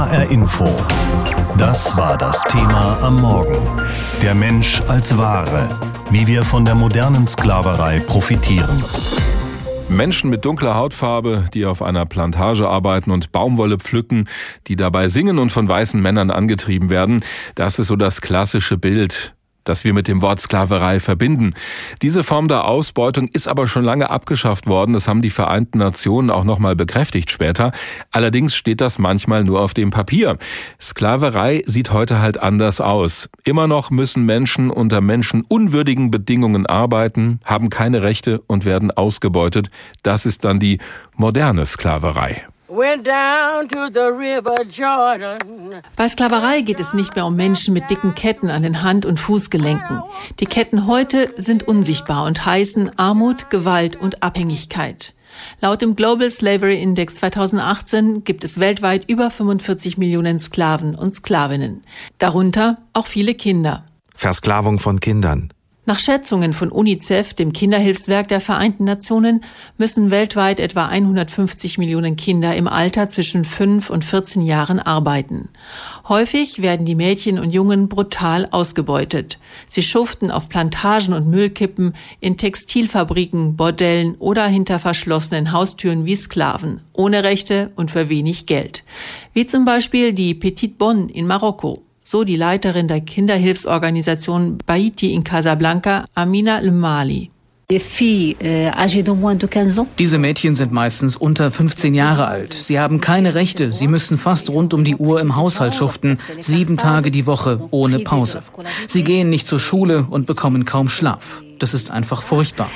HR Info. Das war das Thema am Morgen. Der Mensch als Ware. Wie wir von der modernen Sklaverei profitieren. Menschen mit dunkler Hautfarbe, die auf einer Plantage arbeiten und Baumwolle pflücken, die dabei singen und von weißen Männern angetrieben werden, das ist so das klassische Bild das wir mit dem Wort Sklaverei verbinden. Diese Form der Ausbeutung ist aber schon lange abgeschafft worden. Das haben die Vereinten Nationen auch nochmal bekräftigt später. Allerdings steht das manchmal nur auf dem Papier. Sklaverei sieht heute halt anders aus. Immer noch müssen Menschen unter menschenunwürdigen Bedingungen arbeiten, haben keine Rechte und werden ausgebeutet. Das ist dann die moderne Sklaverei. Bei Sklaverei geht es nicht mehr um Menschen mit dicken Ketten an den Hand- und Fußgelenken. Die Ketten heute sind unsichtbar und heißen Armut, Gewalt und Abhängigkeit. Laut dem Global Slavery Index 2018 gibt es weltweit über 45 Millionen Sklaven und Sklavinnen. Darunter auch viele Kinder. Versklavung von Kindern. Nach Schätzungen von UNICEF, dem Kinderhilfswerk der Vereinten Nationen, müssen weltweit etwa 150 Millionen Kinder im Alter zwischen 5 und 14 Jahren arbeiten. Häufig werden die Mädchen und Jungen brutal ausgebeutet. Sie schuften auf Plantagen und Müllkippen, in Textilfabriken, Bordellen oder hinter verschlossenen Haustüren wie Sklaven, ohne Rechte und für wenig Geld. Wie zum Beispiel die Petite Bonne in Marokko so die Leiterin der Kinderhilfsorganisation Baiti in Casablanca, Amina Lemali. Euh, Diese Mädchen sind meistens unter 15 Jahre alt. Sie haben keine Rechte. Sie müssen fast rund um die Uhr im Haushalt schuften, sieben Tage die Woche ohne Pause. Sie gehen nicht zur Schule und bekommen kaum Schlaf. Das ist einfach furchtbar.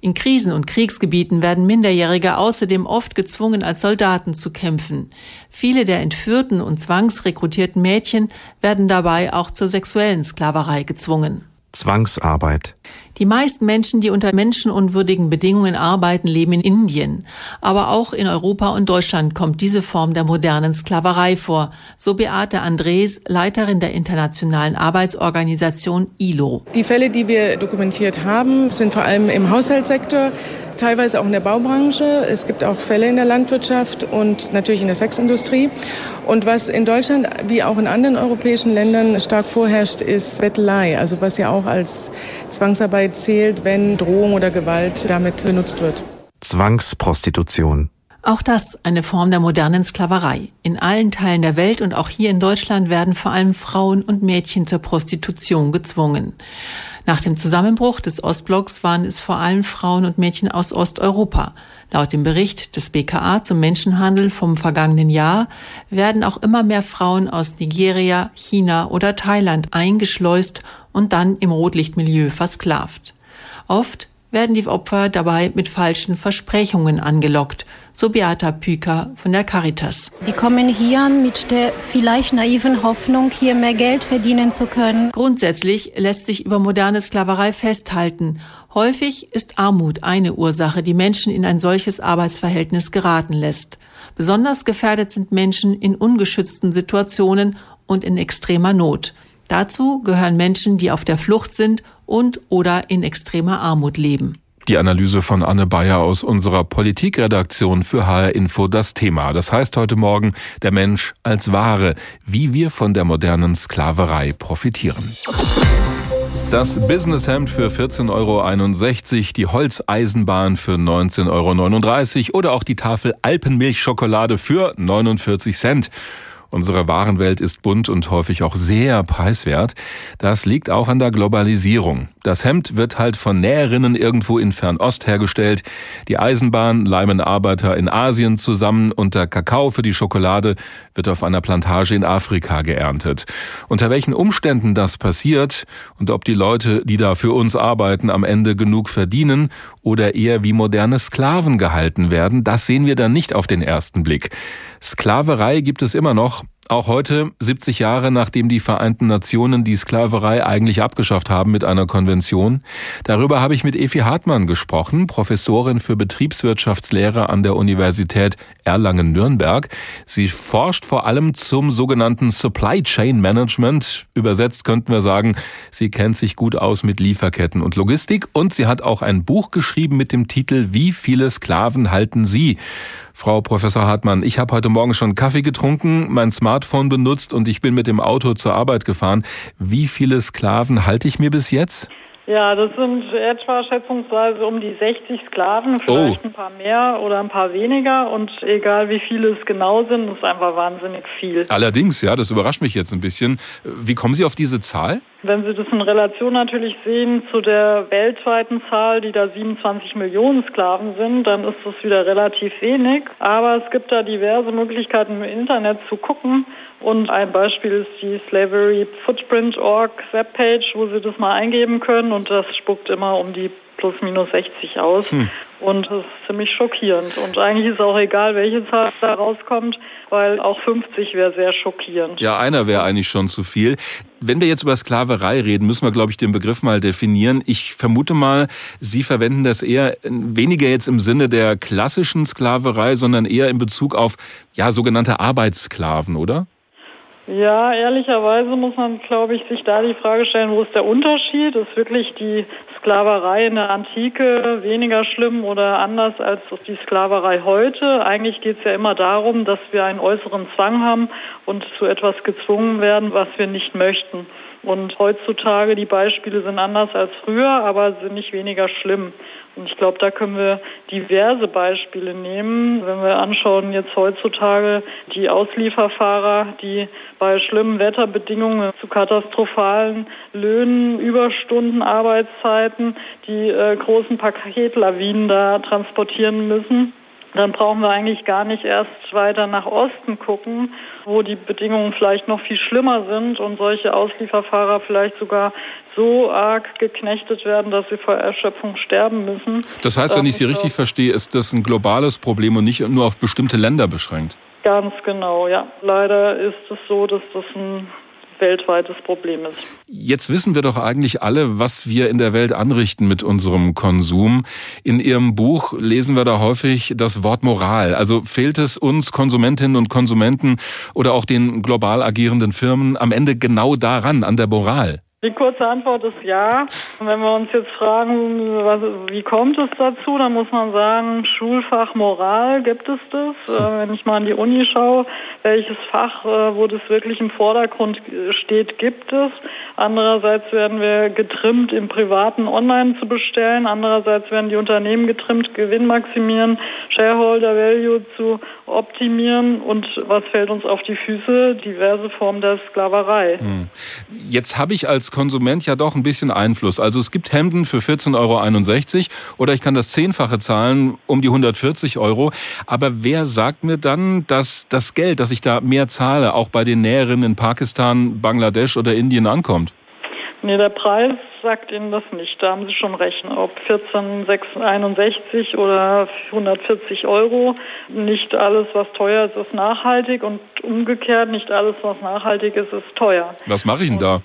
In Krisen- und Kriegsgebieten werden Minderjährige außerdem oft gezwungen, als Soldaten zu kämpfen. Viele der entführten und zwangsrekrutierten Mädchen werden dabei auch zur sexuellen Sklaverei gezwungen. Zwangsarbeit. Die meisten Menschen, die unter menschenunwürdigen Bedingungen arbeiten, leben in Indien. Aber auch in Europa und Deutschland kommt diese Form der modernen Sklaverei vor, so Beate Andres, Leiterin der internationalen Arbeitsorganisation ILO. Die Fälle, die wir dokumentiert haben, sind vor allem im Haushaltssektor, teilweise auch in der Baubranche. Es gibt auch Fälle in der Landwirtschaft und natürlich in der Sexindustrie. Und was in Deutschland wie auch in anderen europäischen Ländern stark vorherrscht, ist Bettelei, also was ja auch als Zwangsarbeit zählt, wenn Drohung oder Gewalt damit benutzt wird. Zwangsprostitution. Auch das eine Form der modernen Sklaverei. In allen Teilen der Welt und auch hier in Deutschland werden vor allem Frauen und Mädchen zur Prostitution gezwungen. Nach dem Zusammenbruch des Ostblocks waren es vor allem Frauen und Mädchen aus Osteuropa. Laut dem Bericht des BKA zum Menschenhandel vom vergangenen Jahr werden auch immer mehr Frauen aus Nigeria, China oder Thailand eingeschleust und dann im Rotlichtmilieu versklavt. Oft werden die Opfer dabei mit falschen Versprechungen angelockt, so Beata Püker von der Caritas. Die kommen hier mit der vielleicht naiven Hoffnung, hier mehr Geld verdienen zu können. Grundsätzlich lässt sich über moderne Sklaverei festhalten. Häufig ist Armut eine Ursache, die Menschen in ein solches Arbeitsverhältnis geraten lässt. Besonders gefährdet sind Menschen in ungeschützten Situationen und in extremer Not. Dazu gehören Menschen, die auf der Flucht sind und oder in extremer Armut leben. Die Analyse von Anne Bayer aus unserer Politikredaktion für HR Info das Thema. Das heißt heute Morgen der Mensch als Ware, wie wir von der modernen Sklaverei profitieren. Das Businesshemd für 14,61 Euro, die Holzeisenbahn für 19,39 Euro oder auch die Tafel Alpenmilchschokolade für 49 Cent. Unsere Warenwelt ist bunt und häufig auch sehr preiswert. Das liegt auch an der Globalisierung. Das Hemd wird halt von Näherinnen irgendwo in Fernost hergestellt. Die Eisenbahn leimen Arbeiter in Asien zusammen und der Kakao für die Schokolade wird auf einer Plantage in Afrika geerntet. Unter welchen Umständen das passiert und ob die Leute, die da für uns arbeiten, am Ende genug verdienen oder eher wie moderne Sklaven gehalten werden, das sehen wir dann nicht auf den ersten Blick. Sklaverei gibt es immer noch, auch heute, 70 Jahre nachdem die Vereinten Nationen die Sklaverei eigentlich abgeschafft haben mit einer Konvention. Darüber habe ich mit Efi Hartmann gesprochen, Professorin für Betriebswirtschaftslehre an der Universität Erlangen-Nürnberg. Sie forscht vor allem zum sogenannten Supply Chain Management. Übersetzt könnten wir sagen, sie kennt sich gut aus mit Lieferketten und Logistik und sie hat auch ein Buch geschrieben mit dem Titel Wie viele Sklaven halten Sie? Frau Professor Hartmann, ich habe heute Morgen schon Kaffee getrunken, mein Smartphone benutzt und ich bin mit dem Auto zur Arbeit gefahren. Wie viele Sklaven halte ich mir bis jetzt? Ja, das sind etwa schätzungsweise um die 60 Sklaven, vielleicht oh. ein paar mehr oder ein paar weniger. Und egal wie viele es genau sind, ist einfach wahnsinnig viel. Allerdings, ja, das überrascht mich jetzt ein bisschen. Wie kommen Sie auf diese Zahl? Wenn Sie das in Relation natürlich sehen zu der weltweiten Zahl, die da 27 Millionen Sklaven sind, dann ist das wieder relativ wenig. Aber es gibt da diverse Möglichkeiten im Internet zu gucken. Und ein Beispiel ist die Slavery Footprint Org Webpage, wo Sie das mal eingeben können und das spuckt immer um die plus minus 60 aus. Hm. Und das ist ziemlich schockierend. Und eigentlich ist auch egal, welche Zahl da rauskommt, weil auch 50 wäre sehr schockierend. Ja, einer wäre eigentlich schon zu viel. Wenn wir jetzt über Sklaverei reden, müssen wir, glaube ich, den Begriff mal definieren. Ich vermute mal, Sie verwenden das eher weniger jetzt im Sinne der klassischen Sklaverei, sondern eher in Bezug auf, ja, sogenannte Arbeitssklaven, oder? Ja, ehrlicherweise muss man, glaube ich, sich da die Frage stellen, wo ist der Unterschied? Ist wirklich die Sklaverei in der Antike weniger schlimm oder anders als die Sklaverei heute? Eigentlich geht es ja immer darum, dass wir einen äußeren Zwang haben und zu etwas gezwungen werden, was wir nicht möchten. Und heutzutage, die Beispiele sind anders als früher, aber sind nicht weniger schlimm. Und ich glaube, da können wir diverse Beispiele nehmen. Wenn wir anschauen, jetzt heutzutage die Auslieferfahrer, die bei schlimmen Wetterbedingungen zu katastrophalen Löhnen, Überstunden, Arbeitszeiten, die äh, großen Paketlawinen da transportieren müssen dann brauchen wir eigentlich gar nicht erst weiter nach Osten gucken, wo die Bedingungen vielleicht noch viel schlimmer sind und solche Auslieferfahrer vielleicht sogar so arg geknechtet werden, dass sie vor Erschöpfung sterben müssen. Das heißt, wenn ich Sie richtig verstehe, ist das ein globales Problem und nicht nur auf bestimmte Länder beschränkt? Ganz genau, ja. Leider ist es so, dass das ein weltweites Problem ist. Jetzt wissen wir doch eigentlich alle, was wir in der Welt anrichten mit unserem Konsum. In Ihrem Buch lesen wir da häufig das Wort Moral. Also fehlt es uns Konsumentinnen und Konsumenten oder auch den global agierenden Firmen am Ende genau daran, an der Moral? Die kurze Antwort ist ja. wenn wir uns jetzt fragen, was, wie kommt es dazu, dann muss man sagen, Schulfach Moral gibt es das. Äh, wenn ich mal an die Uni schaue, welches Fach, äh, wo das wirklich im Vordergrund steht, gibt es. Andererseits werden wir getrimmt, im Privaten online zu bestellen. Andererseits werden die Unternehmen getrimmt, Gewinn maximieren, Shareholder Value zu optimieren. Und was fällt uns auf die Füße? Diverse Formen der Sklaverei. Hm. Jetzt habe ich als Konsument ja doch ein bisschen Einfluss. Also es gibt Hemden für 14,61 Euro oder ich kann das Zehnfache zahlen, um die 140 Euro. Aber wer sagt mir dann, dass das Geld, das ich da mehr zahle, auch bei den Näherinnen in Pakistan, Bangladesch oder Indien ankommt? Nee, der Preis sagt Ihnen das nicht. Da haben Sie schon recht. Ob 14,61 oder 140 Euro, nicht alles, was teuer ist, ist nachhaltig und umgekehrt, nicht alles, was nachhaltig ist, ist teuer. Was mache ich denn da?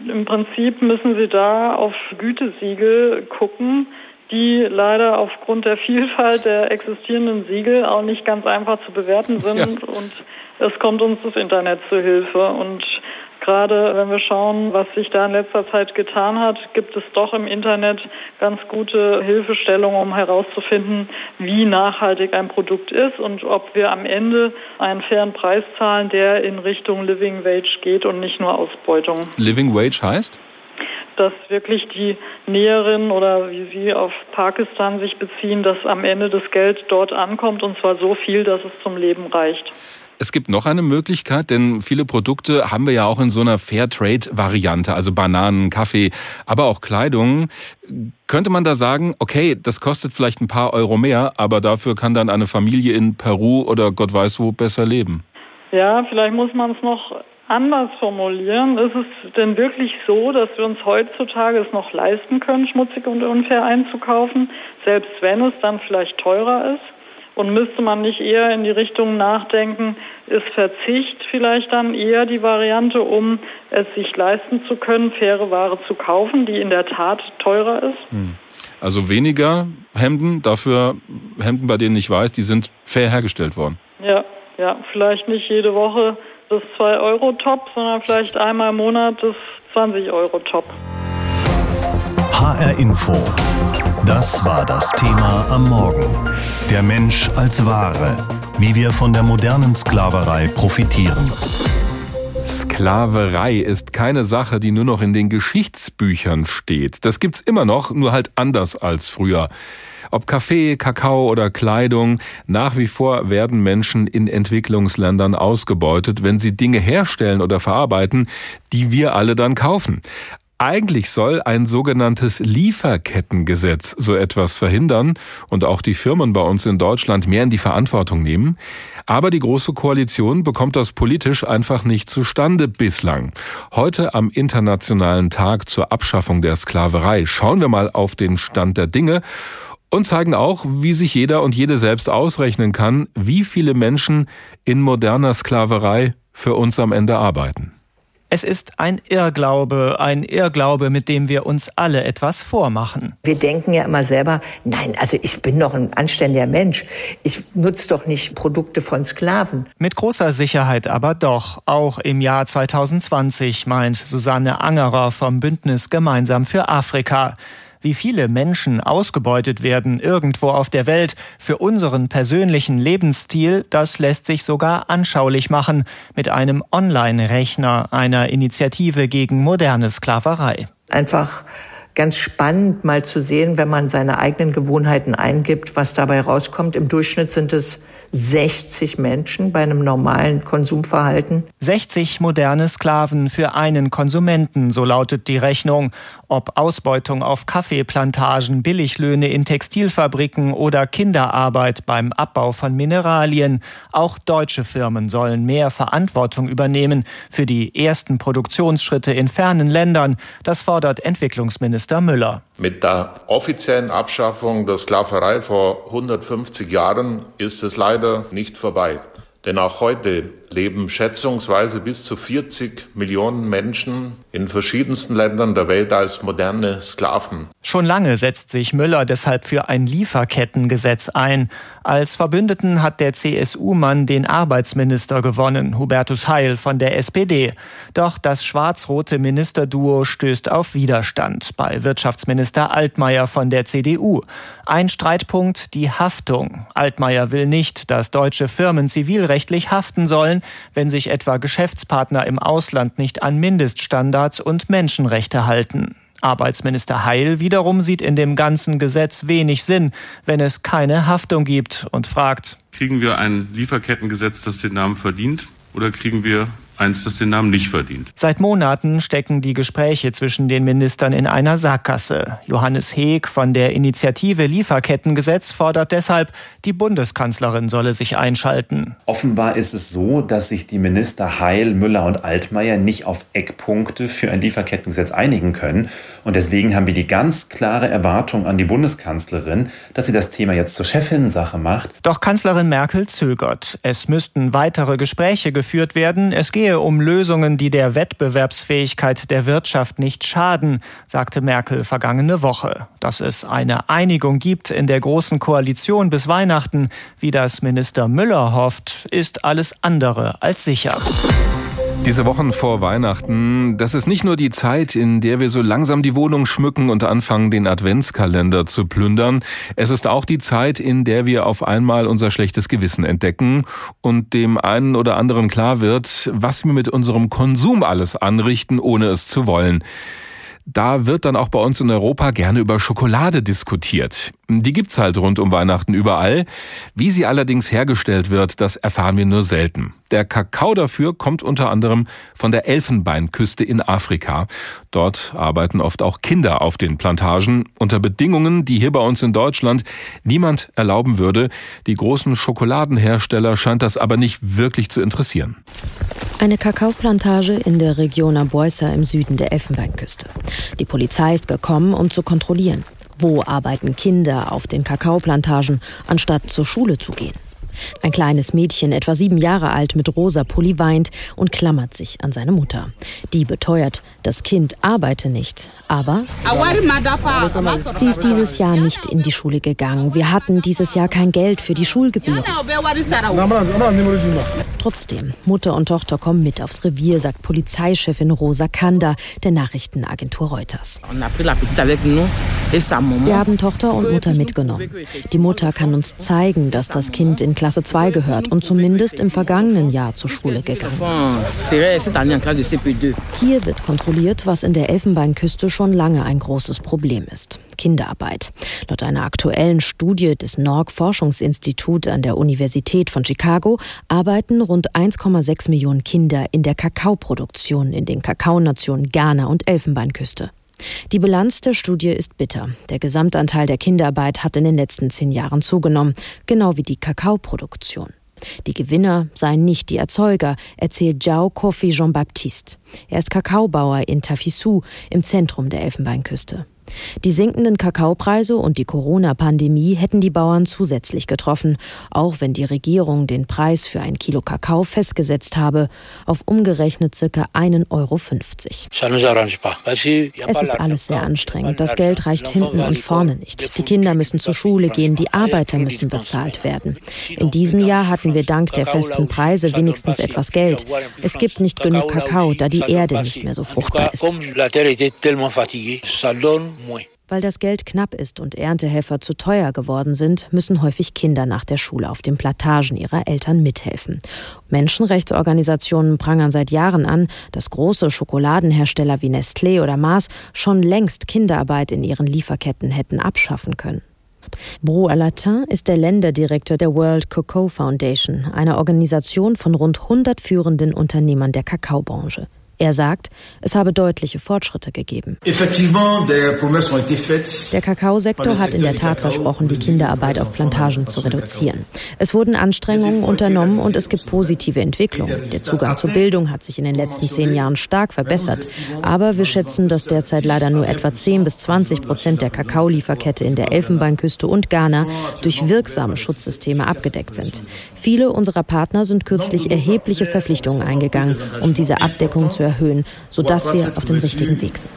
Im Prinzip müssen Sie da auf Gütesiegel gucken, die leider aufgrund der Vielfalt der existierenden Siegel auch nicht ganz einfach zu bewerten sind. Ja. Und es kommt uns das Internet zu Hilfe. Und Gerade wenn wir schauen, was sich da in letzter Zeit getan hat, gibt es doch im Internet ganz gute Hilfestellungen, um herauszufinden, wie nachhaltig ein Produkt ist und ob wir am Ende einen fairen Preis zahlen, der in Richtung Living Wage geht und nicht nur Ausbeutung. Living Wage heißt? dass wirklich die Näherinnen oder wie Sie auf Pakistan sich beziehen, dass am Ende das Geld dort ankommt und zwar so viel, dass es zum Leben reicht. Es gibt noch eine Möglichkeit, denn viele Produkte haben wir ja auch in so einer Fairtrade-Variante, also Bananen, Kaffee, aber auch Kleidung. Könnte man da sagen, okay, das kostet vielleicht ein paar Euro mehr, aber dafür kann dann eine Familie in Peru oder Gott weiß wo besser leben? Ja, vielleicht muss man es noch anders formulieren. Ist es denn wirklich so, dass wir uns heutzutage es noch leisten können, schmutzig und unfair einzukaufen, selbst wenn es dann vielleicht teurer ist? Und müsste man nicht eher in die Richtung nachdenken, ist Verzicht vielleicht dann eher die Variante, um es sich leisten zu können, faire Ware zu kaufen, die in der Tat teurer ist? Hm. Also weniger Hemden, dafür Hemden, bei denen ich weiß, die sind fair hergestellt worden. Ja, ja, vielleicht nicht jede Woche das 2-Euro-Top, sondern vielleicht einmal im Monat das 20-Euro-Top. HR Info. Das war das Thema am Morgen. Der Mensch als Ware. wie wir von der modernen Sklaverei profitieren. Sklaverei ist keine Sache, die nur noch in den Geschichtsbüchern steht. Das gibt's immer noch, nur halt anders als früher. Ob Kaffee, Kakao oder Kleidung, nach wie vor werden Menschen in Entwicklungsländern ausgebeutet, wenn sie Dinge herstellen oder verarbeiten, die wir alle dann kaufen. Eigentlich soll ein sogenanntes Lieferkettengesetz so etwas verhindern und auch die Firmen bei uns in Deutschland mehr in die Verantwortung nehmen. Aber die Große Koalition bekommt das politisch einfach nicht zustande bislang. Heute am Internationalen Tag zur Abschaffung der Sklaverei schauen wir mal auf den Stand der Dinge und zeigen auch, wie sich jeder und jede selbst ausrechnen kann, wie viele Menschen in moderner Sklaverei für uns am Ende arbeiten. Es ist ein Irrglaube, ein Irrglaube, mit dem wir uns alle etwas vormachen. Wir denken ja immer selber, nein, also ich bin doch ein anständiger Mensch. Ich nutze doch nicht Produkte von Sklaven. Mit großer Sicherheit aber doch, auch im Jahr 2020, meint Susanne Angerer vom Bündnis Gemeinsam für Afrika wie viele Menschen ausgebeutet werden irgendwo auf der Welt für unseren persönlichen Lebensstil, das lässt sich sogar anschaulich machen mit einem Online-Rechner einer Initiative gegen moderne Sklaverei. Einfach ganz spannend mal zu sehen, wenn man seine eigenen Gewohnheiten eingibt, was dabei rauskommt. Im Durchschnitt sind es 60 Menschen bei einem normalen Konsumverhalten. 60 moderne Sklaven für einen Konsumenten, so lautet die Rechnung. Ob Ausbeutung auf Kaffeeplantagen, Billiglöhne in Textilfabriken oder Kinderarbeit beim Abbau von Mineralien, auch deutsche Firmen sollen mehr Verantwortung übernehmen für die ersten Produktionsschritte in fernen Ländern. Das fordert Entwicklungsminister Müller. Mit der offiziellen Abschaffung der Sklaverei vor 150 Jahren ist es leider nicht vorbei. Denn auch heute leben schätzungsweise bis zu 40 Millionen Menschen in verschiedensten Ländern der Welt als moderne Sklaven. Schon lange setzt sich Müller deshalb für ein Lieferkettengesetz ein. Als Verbündeten hat der CSU-Mann den Arbeitsminister gewonnen, Hubertus Heil von der SPD. Doch das schwarz-rote Ministerduo stößt auf Widerstand bei Wirtschaftsminister Altmaier von der CDU. Ein Streitpunkt die Haftung. Altmaier will nicht, dass deutsche Firmen zivilrechtlich haften sollen, wenn sich etwa Geschäftspartner im Ausland nicht an Mindeststandards und Menschenrechte halten. Arbeitsminister Heil wiederum sieht in dem ganzen Gesetz wenig Sinn, wenn es keine Haftung gibt und fragt, kriegen wir ein Lieferkettengesetz, das den Namen verdient, oder kriegen wir eins, das den Namen nicht verdient. Seit Monaten stecken die Gespräche zwischen den Ministern in einer Sackgasse. Johannes Heek von der Initiative Lieferkettengesetz fordert deshalb, die Bundeskanzlerin solle sich einschalten. Offenbar ist es so, dass sich die Minister Heil, Müller und Altmaier nicht auf Eckpunkte für ein Lieferkettengesetz einigen können. Und deswegen haben wir die ganz klare Erwartung an die Bundeskanzlerin, dass sie das Thema jetzt zur Chefinnensache macht. Doch Kanzlerin Merkel zögert. Es müssten weitere Gespräche geführt werden. Es geht gehe um Lösungen, die der Wettbewerbsfähigkeit der Wirtschaft nicht schaden, sagte Merkel vergangene Woche. Dass es eine Einigung gibt in der Großen Koalition bis Weihnachten, wie das Minister Müller hofft, ist alles andere als sicher. Diese Wochen vor Weihnachten, das ist nicht nur die Zeit, in der wir so langsam die Wohnung schmücken und anfangen, den Adventskalender zu plündern. Es ist auch die Zeit, in der wir auf einmal unser schlechtes Gewissen entdecken und dem einen oder anderen klar wird, was wir mit unserem Konsum alles anrichten, ohne es zu wollen. Da wird dann auch bei uns in Europa gerne über Schokolade diskutiert. Die gibt's halt rund um Weihnachten überall. Wie sie allerdings hergestellt wird, das erfahren wir nur selten. Der Kakao dafür kommt unter anderem von der Elfenbeinküste in Afrika. Dort arbeiten oft auch Kinder auf den Plantagen unter Bedingungen, die hier bei uns in Deutschland niemand erlauben würde. Die großen Schokoladenhersteller scheint das aber nicht wirklich zu interessieren. Eine Kakaoplantage in der Region Aboisa im Süden der Elfenbeinküste. Die Polizei ist gekommen, um zu kontrollieren. Wo arbeiten Kinder auf den Kakaoplantagen, anstatt zur Schule zu gehen? Ein kleines Mädchen, etwa sieben Jahre alt, mit rosa Pulli weint und klammert sich an seine Mutter. Die beteuert, das Kind arbeite nicht, aber sie ist dieses Jahr nicht in die Schule gegangen. Wir hatten dieses Jahr kein Geld für die Schulgebühren. Trotzdem, Mutter und Tochter kommen mit aufs Revier, sagt Polizeichefin Rosa Kanda der Nachrichtenagentur Reuters. Wir haben Tochter und Mutter mitgenommen. Die Mutter kann uns zeigen, dass das Kind in Klasse Klasse 2 gehört und zumindest im vergangenen Jahr zur Schule gegangen ist. Hier wird kontrolliert, was in der Elfenbeinküste schon lange ein großes Problem ist. Kinderarbeit. Laut einer aktuellen Studie des NORC Forschungsinstitut an der Universität von Chicago arbeiten rund 1,6 Millionen Kinder in der Kakaoproduktion in den Kakaonationen Ghana und Elfenbeinküste. Die Bilanz der Studie ist bitter. Der Gesamtanteil der Kinderarbeit hat in den letzten zehn Jahren zugenommen, genau wie die Kakaoproduktion. Die Gewinner seien nicht die Erzeuger, erzählt Zhao Kofi Jean-Baptiste. Er ist Kakaobauer in Tafisou im Zentrum der Elfenbeinküste. Die sinkenden Kakaopreise und die Corona-Pandemie hätten die Bauern zusätzlich getroffen, auch wenn die Regierung den Preis für ein Kilo Kakao festgesetzt habe, auf umgerechnet circa 1,50 Euro. Es ist alles sehr anstrengend. Das Geld reicht hinten und vorne nicht. Die Kinder müssen zur Schule gehen, die Arbeiter müssen bezahlt werden. In diesem Jahr hatten wir dank der festen Preise wenigstens etwas Geld. Es gibt nicht genug Kakao, da die Erde nicht mehr so fruchtbar ist. Weil das Geld knapp ist und Erntehelfer zu teuer geworden sind, müssen häufig Kinder nach der Schule auf den Plantagen ihrer Eltern mithelfen. Menschenrechtsorganisationen prangern seit Jahren an, dass große Schokoladenhersteller wie Nestlé oder Mars schon längst Kinderarbeit in ihren Lieferketten hätten abschaffen können. Bro Alatin ist der Länderdirektor der World Cocoa Foundation, einer Organisation von rund 100 führenden Unternehmern der Kakaobranche. Er sagt, es habe deutliche Fortschritte gegeben. Der Kakaosektor hat in der Tat versprochen, die Kinderarbeit auf Plantagen zu reduzieren. Es wurden Anstrengungen unternommen und es gibt positive Entwicklungen. Der Zugang zur Bildung hat sich in den letzten zehn Jahren stark verbessert. Aber wir schätzen, dass derzeit leider nur etwa 10 bis 20 Prozent der Kakaolieferkette in der Elfenbeinküste und Ghana durch wirksame Schutzsysteme abgedeckt sind. Viele unserer Partner sind kürzlich erhebliche Verpflichtungen eingegangen, um diese Abdeckung zu erhöhen, sodass wir auf dem richtigen Weg sind.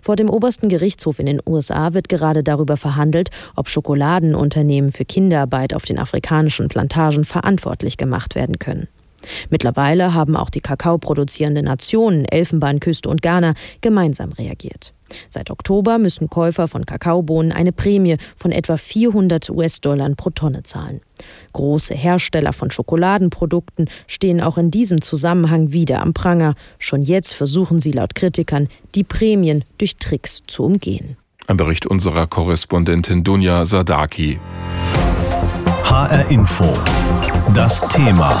Vor dem obersten Gerichtshof in den USA wird gerade darüber verhandelt, ob Schokoladenunternehmen für Kinderarbeit auf den afrikanischen Plantagen verantwortlich gemacht werden können. Mittlerweile haben auch die kakaoproduzierenden Nationen Elfenbeinküste und Ghana gemeinsam reagiert. Seit Oktober müssen Käufer von Kakaobohnen eine Prämie von etwa 400 US-Dollar pro Tonne zahlen. Große Hersteller von Schokoladenprodukten stehen auch in diesem Zusammenhang wieder am Pranger. Schon jetzt versuchen sie laut Kritikern, die Prämien durch Tricks zu umgehen. Ein Bericht unserer Korrespondentin Dunja Sadaki. HR Info. Das Thema.